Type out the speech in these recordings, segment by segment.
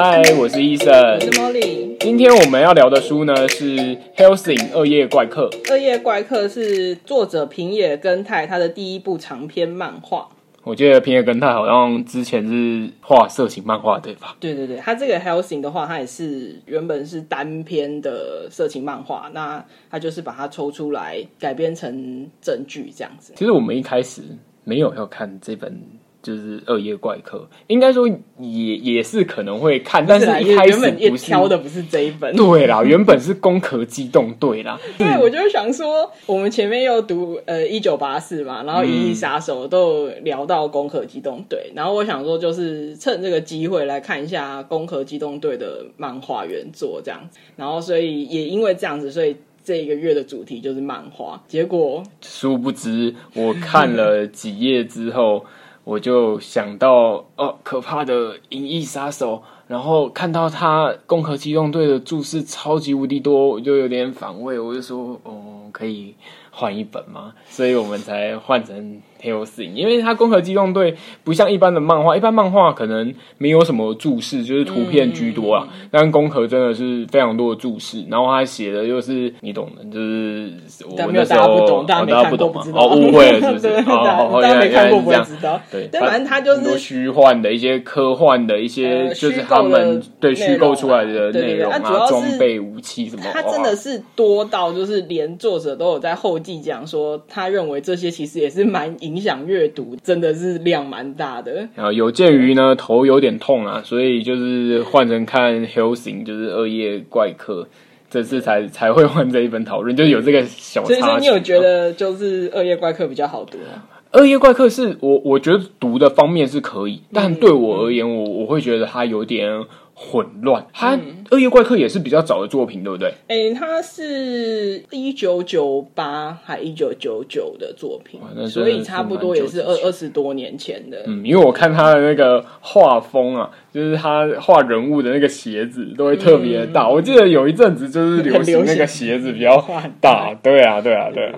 嗨，我是医生，我是 Molly。今天我们要聊的书呢是《Hellsing 恶夜怪客》。《二夜怪客》是作者平野根太他的第一部长篇漫画。我记得平野根太好像之前是画色情漫画，对吧？对对对，他这个《Hellsing》的话，他也是原本是单篇的色情漫画，那他就是把它抽出来改编成正剧这样子。其实我们一开始没有要看这本。就是恶夜怪客，应该说也也是可能会看，但是一开始也挑的不是这一本，对啦，原本是攻壳机动队啦。对，我就想说，我们前面又读呃一九八四嘛，然后银翼杀手都有聊到攻壳机动队，然后我想说，就是趁这个机会来看一下攻壳机动队的漫画原作这样子，然后所以也因为这样子，所以这一个月的主题就是漫画。结果殊不知，我看了几页之后。我就想到，哦，可怕的银翼杀手，然后看到他攻壳机动队的注释超级无敌多，我就有点反胃，我就说，哦，可以换一本嘛？所以我们才换成。Hellsing，因为它攻壳机动队不像一般的漫画，一般漫画可能没有什么注释，就是图片居多啊。嗯、但攻壳真的是非常多的注释，然后他写的又是你懂的，就是我那时候不懂，大家不懂嘛，哦，误会了是不是？大家没看过不知道。对，但反正他就是虚幻的一些科幻的一些，就是他们对虚构出来的内容啊，装备武器什么，他真的是多到就是连作者都有在后记讲说，他认为这些其实也是蛮。影响阅读真的是量蛮大的啊！有鉴于呢头有点痛啊，所以就是换成看 Hellsing，就是恶夜怪客，这次才才会换这一本讨论，就有这个小差。所以你有觉得就是恶夜怪客比较好读啊？恶夜怪客是我我觉得读的方面是可以，但对我而言，我我会觉得它有点。混乱，他《恶夜怪客》也是比较早的作品，对不对？哎、欸，他是一九九八还一九九九的作品，所以差不多也是二二十多年前的。嗯，因为我看他的那个画风啊，就是他画人物的那个鞋子都会特别的大。嗯、我记得有一阵子就是流行那个鞋子比较大，对啊，对啊，对啊。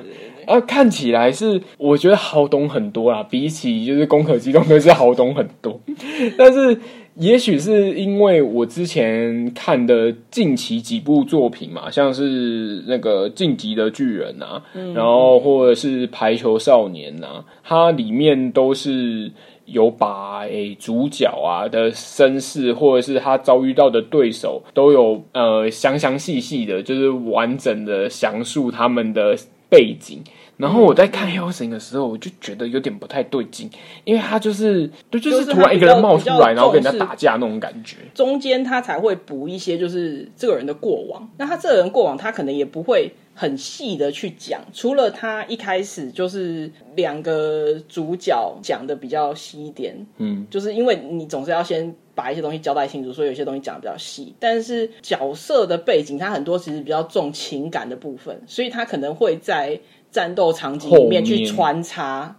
啊，看起来是我觉得好懂很多啦，比起就是《攻壳机动队》是好懂很多，但是。也许是因为我之前看的近期几部作品嘛，像是那个《进击的巨人》啊，嗯、然后或者是《排球少年》啊，它里面都是有把诶、欸、主角啊的身世，或者是他遭遇到的对手，都有呃详详细细的，就是完整的详述他们的背景。然后我在看 Hellsing 的时候，我就觉得有点不太对劲，因为他就是，对，就是突然一个人冒出来，然后跟人家打架那种感觉。中间他才会补一些，就是这个人的过往。那他这个人过往，他可能也不会很细的去讲。除了他一开始就是两个主角讲的比较细一点，嗯，就是因为你总是要先把一些东西交代清楚，所以有些东西讲的比较细。但是角色的背景，他很多其实比较重情感的部分，所以他可能会在。战斗场景里面去穿插，面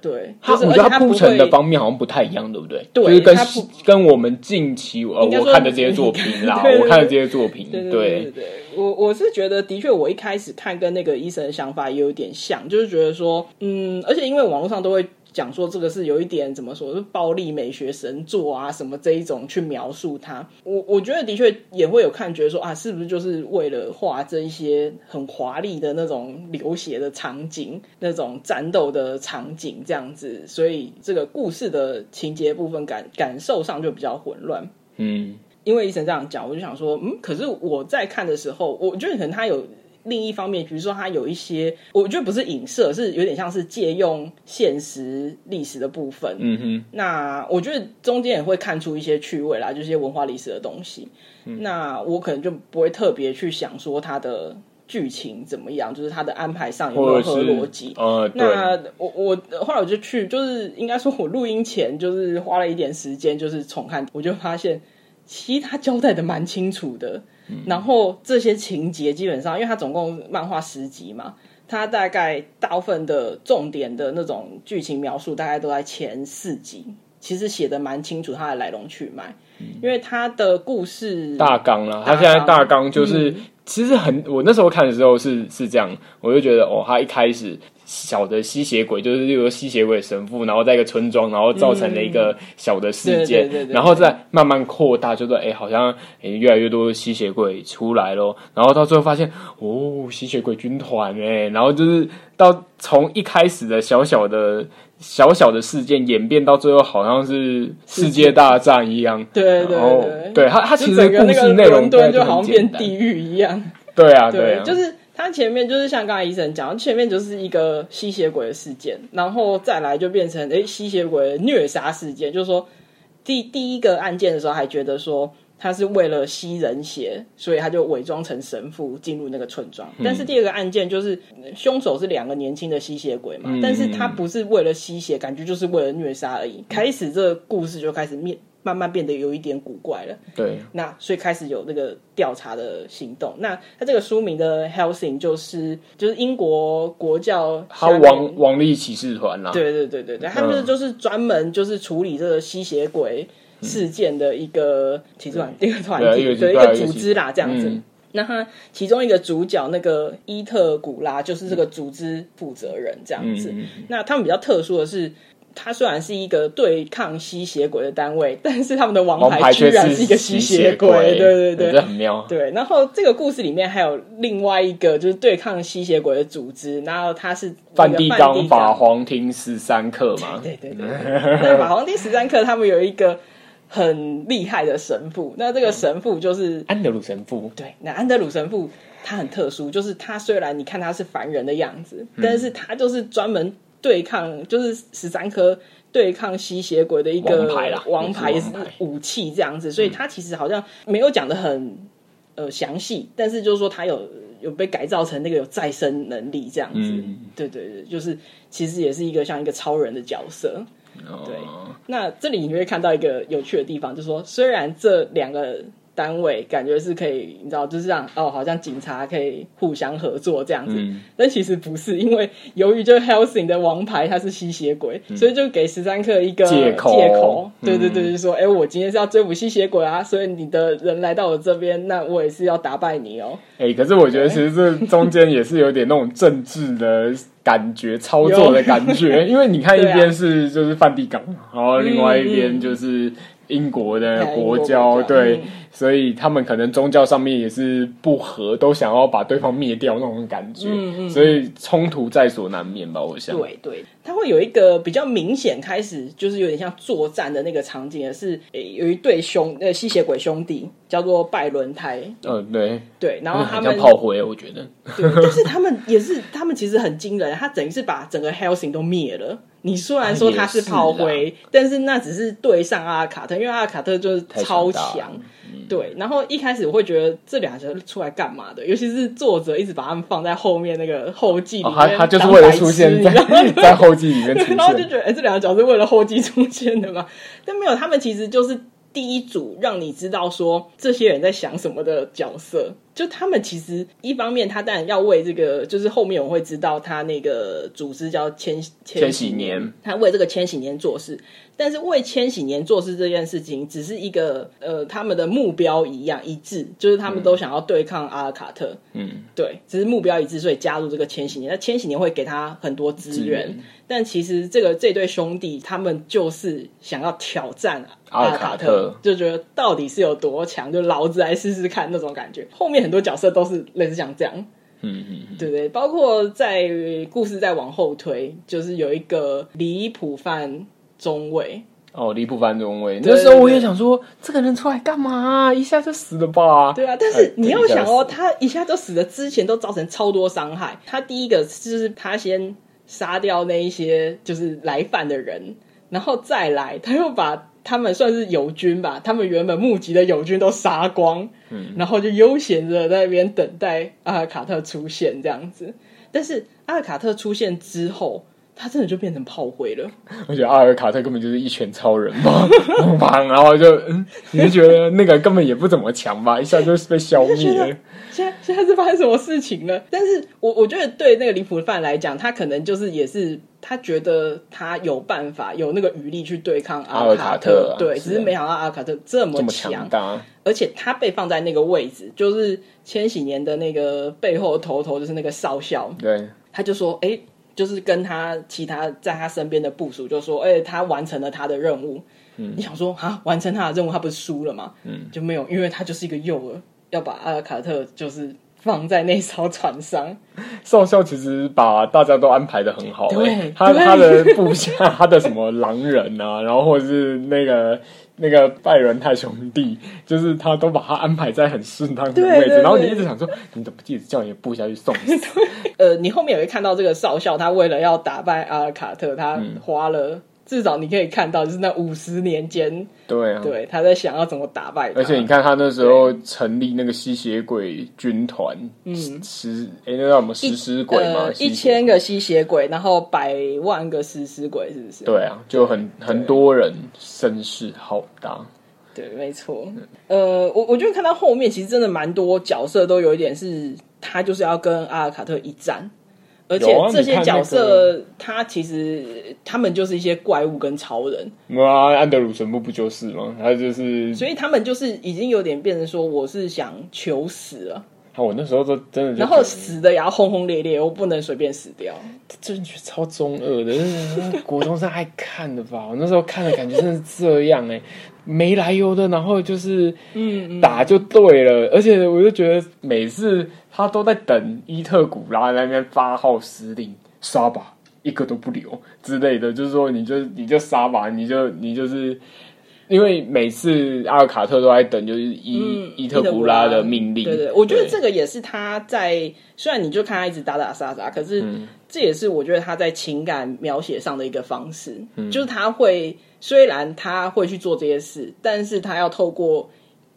对，他我觉得他铺陈的方面好像不太一样，对不对？对，就是跟跟我们近期呃我看的这些作品啦，我看的这些作品，对对，我我是觉得的确，我一开始看跟那个医生的想法也有点像，就是觉得说，嗯，而且因为网络上都会。讲说这个是有一点怎么说，是暴力美学神作啊什么这一种去描述它，我我觉得的确也会有看觉得说啊，是不是就是为了画这一些很华丽的那种流血的场景，那种战斗的场景这样子，所以这个故事的情节部分感感受上就比较混乱。嗯，因为医生这样讲，我就想说，嗯，可是我在看的时候，我觉得可能他有。另一方面，比如说它有一些，我觉得不是影射，是有点像是借用现实历史的部分。嗯哼，那我觉得中间也会看出一些趣味啦，就是些文化历史的东西。嗯、那我可能就不会特别去想说它的剧情怎么样，就是它的安排上有没有合逻辑。呃，那我我后来我就去，就是应该说我录音前就是花了一点时间，就是重看，我就发现其实他交代的蛮清楚的。然后这些情节基本上，因为它总共漫画十集嘛，它大概大部分的重点的那种剧情描述，大概都在前四集，其实写的蛮清楚它的来龙去脉。因为它的故事大纲啦，它现在大纲就是。嗯其实很，我那时候看的时候是是这样，我就觉得哦，他一开始小的吸血鬼，就是例如吸血鬼神父，然后在一个村庄，然后造成了一个小的事件，然后再慢慢扩大，就说哎，好像哎越来越多吸血鬼出来咯，然后到最后发现哦，吸血鬼军团哎，然后就是到从一开始的小小的小小的事件演变到最后，好像是世界大战一样，对对对，对他他其实故事内容对就好像变地狱一样，对啊对啊，就是。他前面就是像刚才医生讲，前面就是一个吸血鬼的事件，然后再来就变成诶吸血鬼虐杀事件。就是说，第第一个案件的时候还觉得说他是为了吸人血，所以他就伪装成神父进入那个村庄。嗯、但是第二个案件就是凶手是两个年轻的吸血鬼嘛，嗯、但是他不是为了吸血，感觉就是为了虐杀而已。开始这个故事就开始面。慢慢变得有一点古怪了，对，那所以开始有那个调查的行动。那他这个书名的 Hellsing 就是就是英国国教，他王王力骑士团啦，对对对对对，他们就是就是专门就是处理这个吸血鬼事件的一个骑士团，一个团体，对一个组织啦，这样子。那他其中一个主角那个伊特古拉就是这个组织负责人，这样子。那他们比较特殊的是。他虽然是一个对抗吸血鬼的单位，但是他们的王牌居然是一个吸血鬼，对对对，这很妙。对，然后这个故事里面还有另外一个就是对抗吸血鬼的组织，然后他是梵蒂冈法皇厅十三克嘛？对对对，那法皇厅十三克他们有一个很厉害的神父，那这个神父就是、嗯、安德鲁神父。对，那安德鲁神父他很特殊，就是他虽然你看他是凡人的样子，嗯、但是他就是专门。对抗就是十三颗对抗吸血鬼的一个王牌啦，王牌也是武器这样子，所以他其实好像没有讲的很呃详细，但是就是说他有有被改造成那个有再生能力这样子，嗯、对对对，就是其实也是一个像一个超人的角色。对，那这里你会看到一个有趣的地方，就是说虽然这两个。单位感觉是可以，你知道，就是这样哦，好像警察可以互相合作这样子，嗯、但其实不是，因为由于这 Hellsing 的王牌他是吸血鬼，嗯、所以就给十三克一个借口，借口。对对对，就说，哎、我今天是要追捕吸血鬼啊，所以你的人来到我这边，那我也是要打败你哦。哎、欸，可是我觉得其实这中间也是有点那种政治的感觉，操作的感觉，因为你看一边是就是梵蒂冈，然后另外一边就是。英国的国教，对，嗯、所以他们可能宗教上面也是不合，都想要把对方灭掉那种感觉，嗯嗯、所以冲突在所难免吧，我想。对对，他会有一个比较明显开始，就是有点像作战的那个场景，是有一对兄呃吸血鬼兄弟叫做拜伦胎，嗯、呃，对。对，然后 他们炮灰，我觉得，对，就是他们也是，他们其实很惊人，他等于是把整个 Hellsing 都灭了。你虽然说他是炮灰，是但是那只是对上阿卡特，因为阿卡特就是超强，嗯、对。然后一开始我会觉得这两个人出来干嘛的？尤其是作者一直把他们放在后面那个后记里面，哦、他他就是为了出现在 在后记里面出现，然后就觉得哎、欸，这两个角是为了后记出现的嘛？但没有，他们其实就是第一组让你知道说这些人在想什么的角色。就他们其实一方面，他当然要为这个，就是后面我会知道他那个组织叫千千禧年，他为这个千禧年做事。但是为千禧年做事这件事情，只是一个呃，他们的目标一样一致，就是他们都想要对抗阿尔卡特。嗯，对，只是目标一致，所以加入这个千禧年。那千禧年会给他很多资源，源但其实这个这对兄弟他们就是想要挑战阿尔卡特，卡特就觉得到底是有多强，就老子来试试看那种感觉。后面很多角色都是类似像这样，嗯嗯，对对，包括在故事再往后推，就是有一个离谱犯。中尉哦，离谱范中尉，那时候我也想说，这个人出来干嘛？一下就死了吧？对啊，但是你要想哦，他一下就死了，之前都造成超多伤害。他第一个就是他先杀掉那一些就是来犯的人，然后再来他又把他们算是友军吧，他们原本募集的友军都杀光，嗯，然后就悠闲着在那边等待阿尔卡特出现这样子。但是阿尔卡特出现之后。他真的就变成炮灰了。而且阿尔卡特根本就是一拳超人嘛，然后就嗯，你就觉得那个根本也不怎么强吧，一下就是被消灭 了。现在现在是发生什么事情了？但是我我觉得对那个离谱犯来讲，他可能就是也是他觉得他有办法有那个余力去对抗阿尔卡特，卡特啊、对，是只是没想到阿尔卡特这么强大，而且他被放在那个位置，就是千禧年的那个背后头头就是那个少校，对，他就说，哎、欸。就是跟他其他在他身边的部署就说，哎、欸，他完成了他的任务。嗯，你想说啊，完成他的任务，他不是输了吗？嗯，就没有，因为他就是一个诱饵，要把阿尔卡特就是。放在那艘船上，少校其实把大家都安排的很好，欸。对，他他的部下，他的什么狼人啊，然后或者是那个那个拜仁太兄弟，就是他都把他安排在很适当的位置。对对对，然后你一直想说，你怎么一直叫你的部下去送死？呃，你后面也会看到这个少校，他为了要打败阿尔卡特，他花了。至少你可以看到，就是那五十年间，对啊，对，他在想要怎么打败他。而且你看他那时候成立那个吸血鬼军团，嗯，食哎、欸，那叫什么食尸鬼吗？一千个吸血鬼，然后百万个食尸鬼，是不是？对啊，就很很多人，声势浩大。对，没错。呃，我我觉得看到后面，其实真的蛮多角色都有一点是，他就是要跟阿尔卡特一战。而且这些角色，他其实他们就是一些怪物跟超人。啊，安德鲁神木不就是吗？他就是，所以他们就是已经有点变成说，我是想求死了。啊，我那时候都真的，然后死的也要轰轰烈烈，我不能随便死掉。真的觉得超中二的，是国中生爱看的吧？我那时候看的感觉真的是这样哎、欸。没来由的，然后就是嗯打就对了，嗯嗯，而且我就觉得每次他都在等伊特古拉在那边发号施令，杀吧，一个都不留之类的，就是说你就你就杀吧，你就你就是。因为每次阿尔卡特都在等，就是伊、嗯、伊特古拉的命令。对，对对，我觉得这个也是他在虽然你就看他一直打打杀杀，可是这也是我觉得他在情感描写上的一个方式，嗯、就是他会虽然他会去做这些事，但是他要透过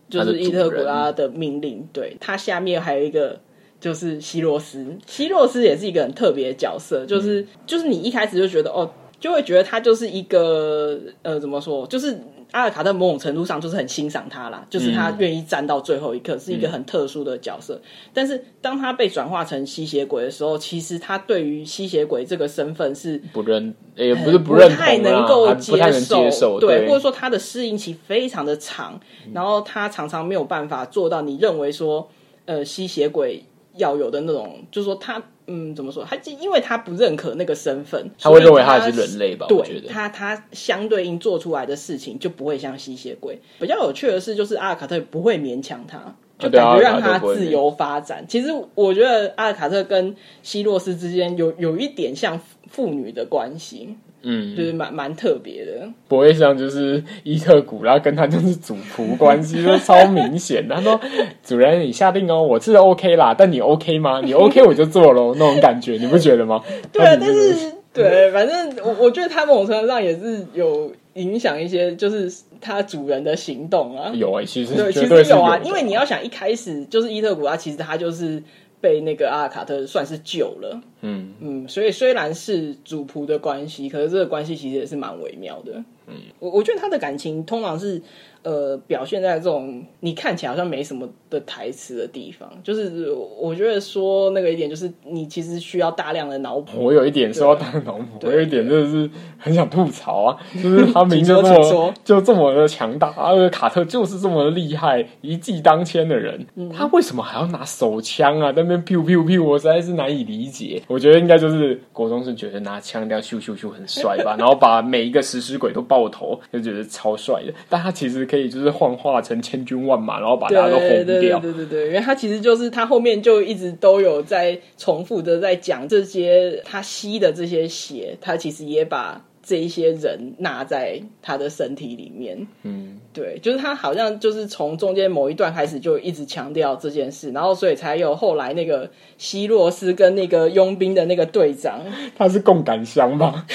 就是伊特古拉的命令，对他下面还有一个就是希洛斯，希洛斯也是一个很特别的角色，就是、嗯、就是你一开始就觉得哦，就会觉得他就是一个呃怎么说，就是。阿尔卡特某种程度上就是很欣赏他啦，就是他愿意站到最后一刻，嗯、是一个很特殊的角色。嗯、但是当他被转化成吸血鬼的时候，其实他对于吸血鬼这个身份是不认，也不是不认太能够接受，对，或者说他的适应期非常的长，然后他常常没有办法做到你认为说，呃，吸血鬼要有的那种，就是说他。嗯，怎么说？他因为他不认可那个身份，他会认为他是人类吧？对，我觉得他他相对应做出来的事情就不会像吸血鬼。比较有趣的是，就是阿尔卡特不会勉强他，就感觉让他自由发展。其实我觉得阿尔卡特跟希洛斯之间有有一点像父女的关系。嗯，就是蛮蛮特别的，不会像就是伊特古拉跟他就是主仆关系，就超明显的。他说：“主人，你下定哦，我是 OK 啦，但你 OK 吗？你 OK 我就做喽，那种感觉你不觉得吗？” 对啊，但是对，反正我我觉得他某种程度上也是有影响一些，就是它主人的行动啊。有啊、欸，其实对，其实有啊，因为你要想一开始就是伊特古拉，其实他就是。被那个阿尔卡特算是救了，嗯嗯，所以虽然是主仆的关系，可是这个关系其实也是蛮微妙的。嗯，我我觉得他的感情通常是。呃，表现在这种你看起来好像没什么的台词的地方，就是我觉得说那个一点，就是你其实需要大量的脑补。我有一点说要大量脑补，我有一点就是很想吐槽啊，就是他明明就这么就这么的强大，卡特就是这么的厉害，一骑当千的人，嗯、他为什么还要拿手枪啊？在那边 pew pew pew，我实在是难以理解。我觉得应该就是国中生觉得拿枪这样咻咻咻很帅吧，然后把每一个食尸鬼都爆头，就觉得超帅的。但他其实可以。就是幻化成千军万马，然后把大家都轰掉。对对对对，因为他其实就是他后面就一直都有在重复的在讲这些他吸的这些血，他其实也把这一些人纳在他的身体里面。嗯，对，就是他好像就是从中间某一段开始就一直强调这件事，然后所以才有后来那个希洛斯跟那个佣兵的那个队长，他是共感箱吧？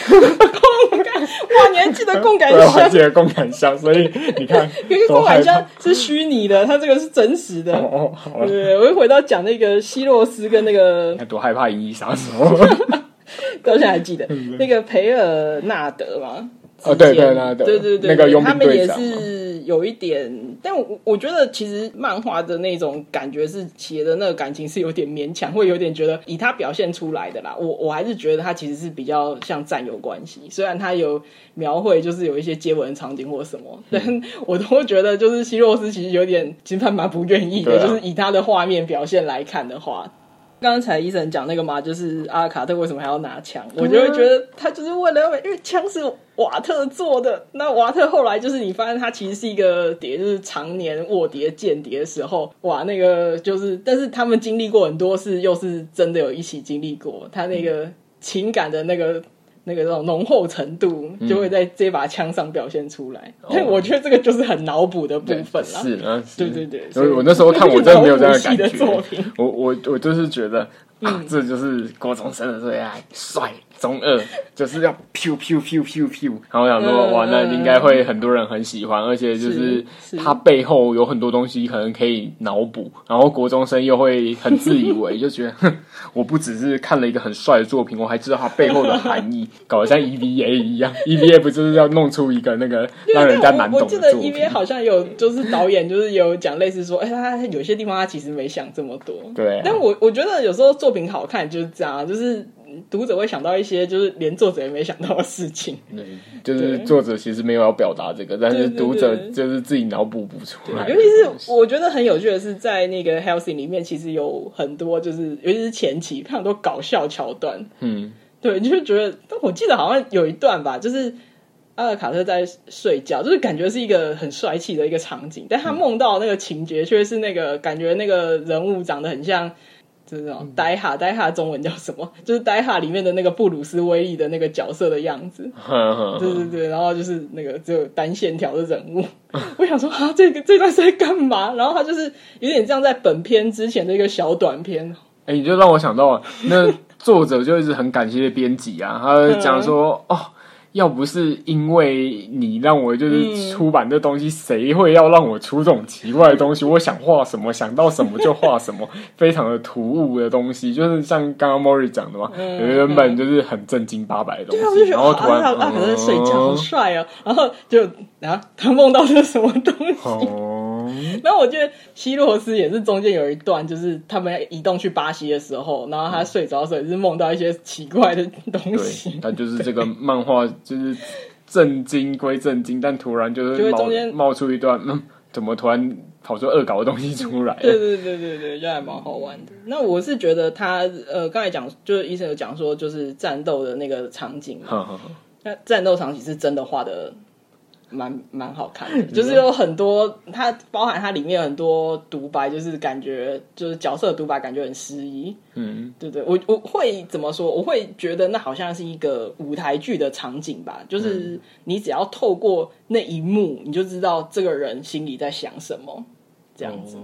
哇，你还记得共感箱？我还记得共感箱，所以你看，因为共感箱是虚拟的，它这个是真实的。哦，好了，对，我又回到讲那个希洛斯跟那个，多害怕一一杀手，到现在还记得那个培尔纳德吗？哦，对对对对对对，那个佣兵队长，他们也是有一点，但我我觉得其实漫画的那种感觉是写的那个感情是有点勉强，会有点觉得以他表现出来的啦，我我还是觉得他其实是比较像战友关系，虽然他有描绘就是有一些接吻场景或什么，但 我都会觉得就是希洛斯其实有点金饭蛮不愿意的，就是以他的画面表现来看的话。刚才医生讲那个嘛，就是阿卡特为什么还要拿枪？我就会觉得他就是为了，因为枪是瓦特做的。那瓦特后来就是你发现他其实是一个谍，就是常年卧谍间谍的时候，哇，那个就是，但是他们经历过很多事，又是真的有一起经历过，他那个情感的那个。那个那种浓厚程度就会在这把枪上表现出来，但、嗯、我觉得这个就是很脑补的部分了。是啊，对对对。所以我那时候看，我真的没有这样的感觉。我我我就是觉得这就是国中生的最爱，帅。中二 就是要 pew pew pew pew pew，然后我想说哇，那应该会很多人很喜欢，而且就是他背后有很多东西可能可以脑补，然后国中生又会很自以为，就觉得 哼，我不只是看了一个很帅的作品，我还知道它背后的含义，搞得像 EVA 一样，EVA 不就是要弄出一个那个让人家难懂的作品？我记得 EVA 好像有，就是导演就是有讲类似说，哎，他有些地方他其实没想这么多，对。但我我觉得有时候作品好看就是这样，就是。读者会想到一些就是连作者也没想到的事情，对，就是作者其实没有要表达这个，但是读者就是自己脑补不出来。尤其是我觉得很有趣的是，在那个《Hellsing》里面，其实有很多就是，尤其是前期，非常多搞笑桥段。嗯，对，你就觉得，但我记得好像有一段吧，就是阿尔卡特在睡觉，就是感觉是一个很帅气的一个场景，但他梦到那个情节却是那个感觉那个人物长得很像。就是那种呆哈呆哈，中文叫什么？就是呆哈里面的那个布鲁斯威利的那个角色的样子。对对对，然后就是那个只有单线条的人物。我想说啊，这个这段是在干嘛？然后他就是有点像在本片之前的一个小短片。哎、欸，你就让我想到，那作者就一直很感谢编辑啊，他讲说哦。要不是因为你让我就是出版这东西，谁、嗯、会要让我出这种奇怪的东西？我想画什么，想到什么就画什么，非常的突兀的东西，就是像刚刚 Mori 讲的嘛，嗯、原本就是很正经八百的东西，嗯、然后突然他可能睡觉好帅哦，然后就然后他梦到是什么东西？哦然后我觉得希洛斯也是中间有一段，就是他们移动去巴西的时候，然后他睡着的时候也是梦到一些奇怪的东西。他就是这个漫画，就是震惊归震惊，但突然就是冒冒出一段，嗯，怎么突然跑出恶搞的东西出来？对对对对对，就还蛮好玩的。那我是觉得他呃，刚才讲就是医生有讲说，就是战斗的那个场景那战斗场景是真的画的。蛮蛮好看的，就是有很多，它包含它里面很多独白，就是感觉就是角色独白，感觉很诗意。嗯，对对，我我会怎么说？我会觉得那好像是一个舞台剧的场景吧，就是你只要透过那一幕，你就知道这个人心里在想什么，这样子，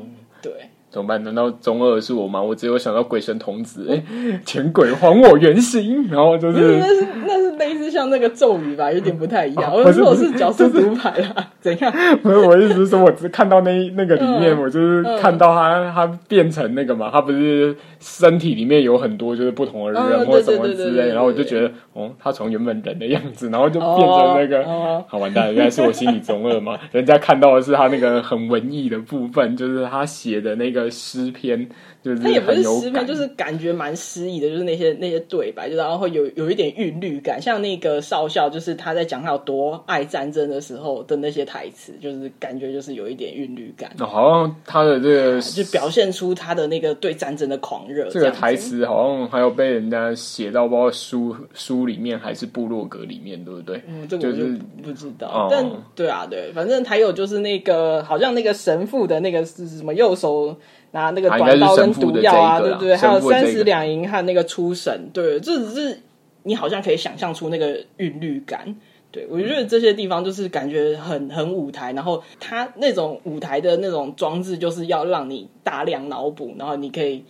对。怎么办？难道中二是我吗？我只有想到鬼神童子，哎，前鬼还我原形，然后就是那是那是类似像那个咒语吧，有点不太一样。我说我是角色独白啦，怎样？不是，我意思是说，我只看到那那个里面，我就是看到他他变成那个嘛，他不是身体里面有很多就是不同的人或什么之类，然后我就觉得，哦，他从原本人的样子，然后就变成那个，好完蛋，原来是我心里中二嘛？人家看到的是他那个很文艺的部分，就是他写的那个。的诗篇，就是他也不是诗篇，就是感觉蛮诗意的，就是那些那些对白，就然后会有有一点韵律感，像那个少校，就是他在讲他有多爱战争的时候的那些台词，就是感觉就是有一点韵律感。哦，好像他的这个就表现出他的那个对战争的狂热。这个台词好像还有被人家写到，包括书书里面还是部落格里面，对不对？嗯，这个我就不知道。就是、但对啊，对，反正还有就是那个好像那个神父的那个是什么右手。拿那个短刀跟毒药啊，对不对？还有三十两银和那个出神，对，这只是你好像可以想象出那个韵律感。对，我觉得这些地方就是感觉很很舞台，然后它那种舞台的那种装置，就是要让你大量脑补，然后你可以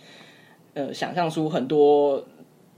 呃想象出很多。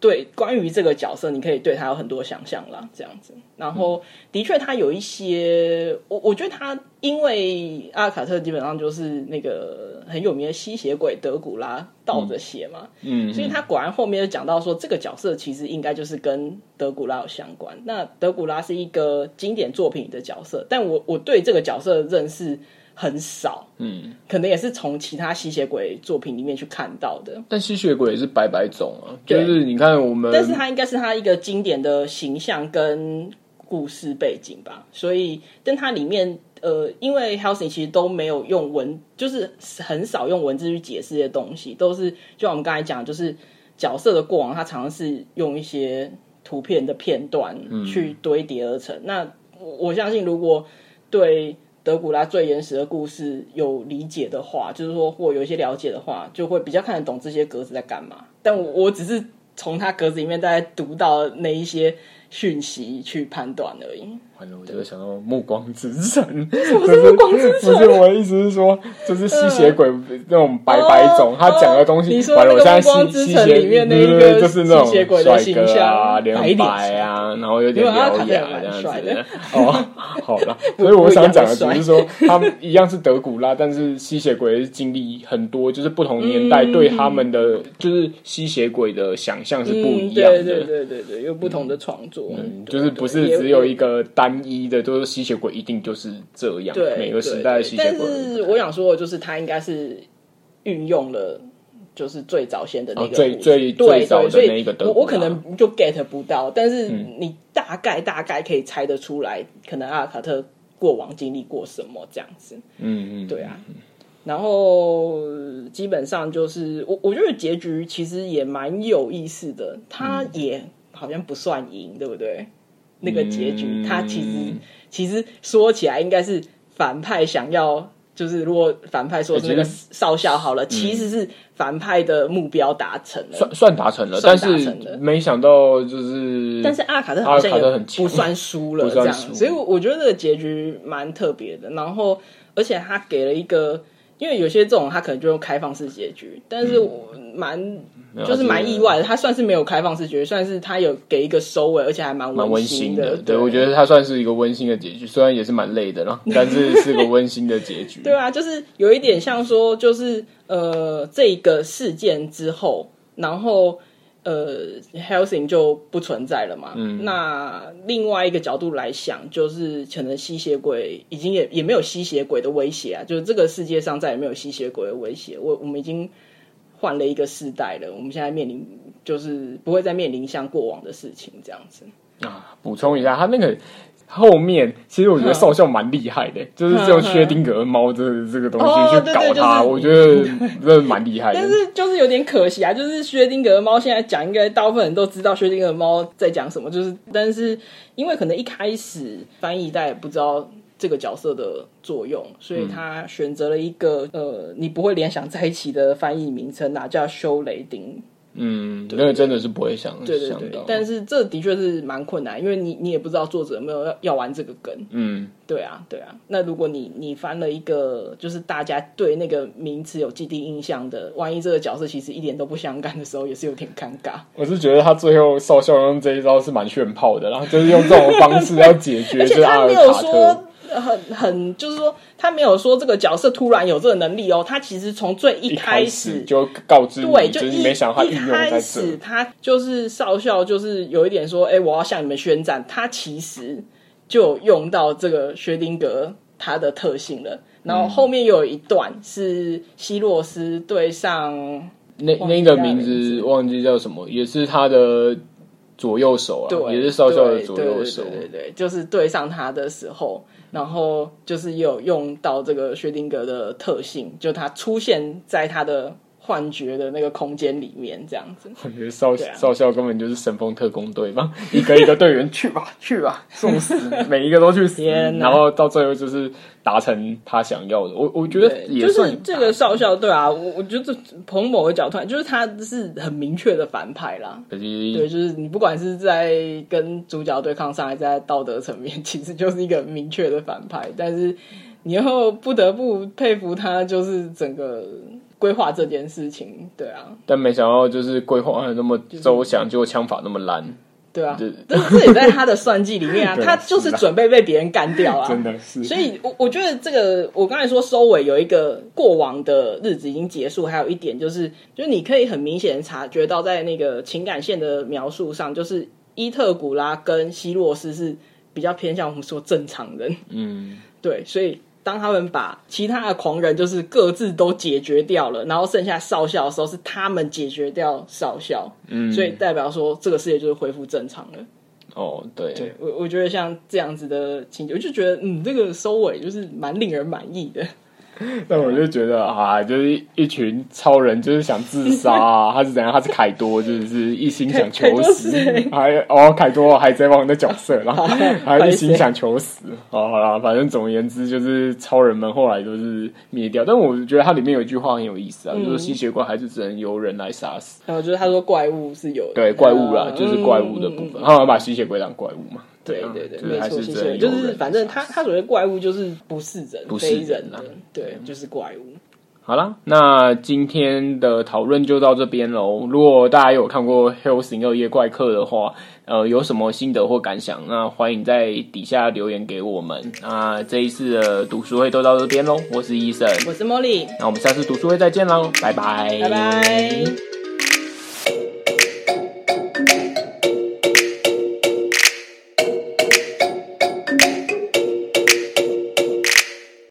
对，关于这个角色，你可以对他有很多想象啦，这样子。然后，的确，他有一些，我我觉得他，因为阿卡特基本上就是那个很有名的吸血鬼德古拉倒着写嘛，嗯，嗯，所以他果然后面就讲到说，这个角色其实应该就是跟德古拉有相关。那德古拉是一个经典作品的角色，但我我对这个角色的认识。很少，嗯，可能也是从其他吸血鬼作品里面去看到的。但吸血鬼也是百百种啊，就是你看我们，但是他应该是他一个经典的形象跟故事背景吧。所以，但它里面呃，因为 Hellsing 其实都没有用文，就是很少用文字去解释这些东西，都是就像我们刚才讲，就是角色的过往，它常常是用一些图片的片段去堆叠而成。嗯、那我相信，如果对德古拉最原始的故事有理解的话，就是说或有一些了解的话，就会比较看得懂这些格子在干嘛。但我我只是从他格子里面大概读到那一些讯息去判断而已。我就想到《暮光之城》，不是《暮光之城》？不是我的意思是说，就是吸血鬼那种白白种，他讲的东西。你说那个《暮光之城》里面那个就是那种吸血鬼的形象，脸白啊，然后有点獠牙这样子。哦，好了，所以我想讲的只是说，他们一样是德古拉，但是吸血鬼经历很多，就是不同年代对他们的就是吸血鬼的想象是不一样的。对对对对对，有不同的创作，就是不是只有一个单。一的就是吸血鬼，一定就是这样。对，每个时代的吸血鬼。但是我想说的就是，他应该是运用了，就是最早先的那个最最最早的那个。我我可能就 get 不到，但是你大概大概可以猜得出来，可能阿尔卡特过往经历过什么这样子。嗯嗯，对啊。然后基本上就是我我觉得结局其实也蛮有意思的，他也好像不算赢，对不对？那个结局，他其实其实说起来应该是反派想要，就是如果反派说是那个少校好了，其实是反派的目标达成了，算算达成了，但是没想到就是，但是阿卡特好像也不算输了这样，所以我觉得这个结局蛮特别的。然后，而且他给了一个，因为有些这种他可能就用开放式结局，但是我蛮。就是蛮意外的，他算是没有开放式结局，算是他有给一个收尾，而且还蛮温馨的。对，我觉得他算是一个温馨的结局，虽然也是蛮累的了，但是是个温馨的结局。对啊，就是有一点像说，就是呃，这个事件之后，然后呃，Hellsing 就不存在了嘛。嗯。那另外一个角度来想，就是可能吸血鬼已经也也没有吸血鬼的威胁啊，就是这个世界上再也没有吸血鬼的威胁。我我们已经。换了一个世代了，我们现在面临就是不会再面临像过往的事情这样子啊。补充一下，他那个后面其实我觉得少校蛮厉害的，就是用薛丁格猫这这个东西去搞他，我觉得真的蛮厉害的。但是就是有点可惜啊，就是薛丁格猫现在讲，应该大部分人都知道薛丁格猫在讲什么，就是但是因为可能一开始翻译大家也不知道。这个角色的作用，所以他选择了一个、嗯、呃，你不会联想在一起的翻译名称啊，叫修雷丁。嗯，那个真的是不会想对对对，对，但是这的确是蛮困难，因为你你也不知道作者有没有要要玩这个梗。嗯，对啊，对啊。那如果你你翻了一个，就是大家对那个名词有既定印象的，万一这个角色其实一点都不相干的时候，也是有点尴尬。我是觉得他最后少校用这一招是蛮炫炮的，然后就是用这种方式要解决，就是阿尔卡特。很很，就是说，他没有说这个角色突然有这个能力哦，他其实从最一开始就告知，对，就一没想他一开始他就是少校，就是有一点说，哎，我要向你们宣战。他其实就用到这个薛丁格他的特性了。然后后面又有一段是希洛斯对上那那个名字忘记叫什么，也是他的。左右手啊，对，也是少校的左右手，对对，对对对，就是对上他的时候，然后就是有用到这个薛定谔的特性，就他出现在他的。幻觉的那个空间里面，这样子，我觉得少少校根本就是神风特工队嘛，一个一个队员去吧，去吧，送死，每一个都去死，然后到最后就是达成他想要的。我我觉得也就是这个少校，对啊，我我觉得从某个角度，就是他是很明确的反派啦。对，就是你不管是在跟主角对抗上，还是在道德层面，其实就是一个明确的反派。但是你又不得不佩服他，就是整个。规划这件事情，对啊，但没想到就是规划的那么周详，结果枪法那么烂，对啊，但是 这也在他的算计里面啊，他就是准备被别人干掉啊，真的是。所以，我我觉得这个，我刚才说收尾有一个过往的日子已经结束，还有一点就是，就是你可以很明显察觉到，在那个情感线的描述上，就是伊特古拉跟希洛斯是比较偏向我们说正常人，嗯，对，所以。当他们把其他的狂人就是各自都解决掉了，然后剩下少校的时候，是他们解决掉少校，嗯，所以代表说这个世界就是恢复正常了。哦，对，对我我觉得像这样子的情节，我就觉得嗯，这个收尾就是蛮令人满意的。但我就觉得啊，就是一群超人，就是想自杀啊！他是怎样？他是凯多，就是一心想求死，还哦，凯多海贼王的角色，然后还一心想求死。哦，好啦，反正总而言之，就是超人们后来都是灭掉。但我觉得它里面有一句话很有意思啊，嗯、就是吸血怪还是只能由人来杀死。然后就是他说怪物是有对怪物啦，就是怪物的部分，他把吸血鬼当怪物嘛。对对对，没错，吸血鬼就是反正他他所谓怪物就是不是人，不是人啊，对，就是怪物。好了，那今天的讨论就到这边喽。如果大家有看过《Hellsing 二夜怪客》的话，呃，有什么心得或感想，那欢迎在底下留言给我们。那这一次的读书会都到这边喽，我是医生，我是茉莉，那我们下次读书会再见喽，拜拜，拜拜。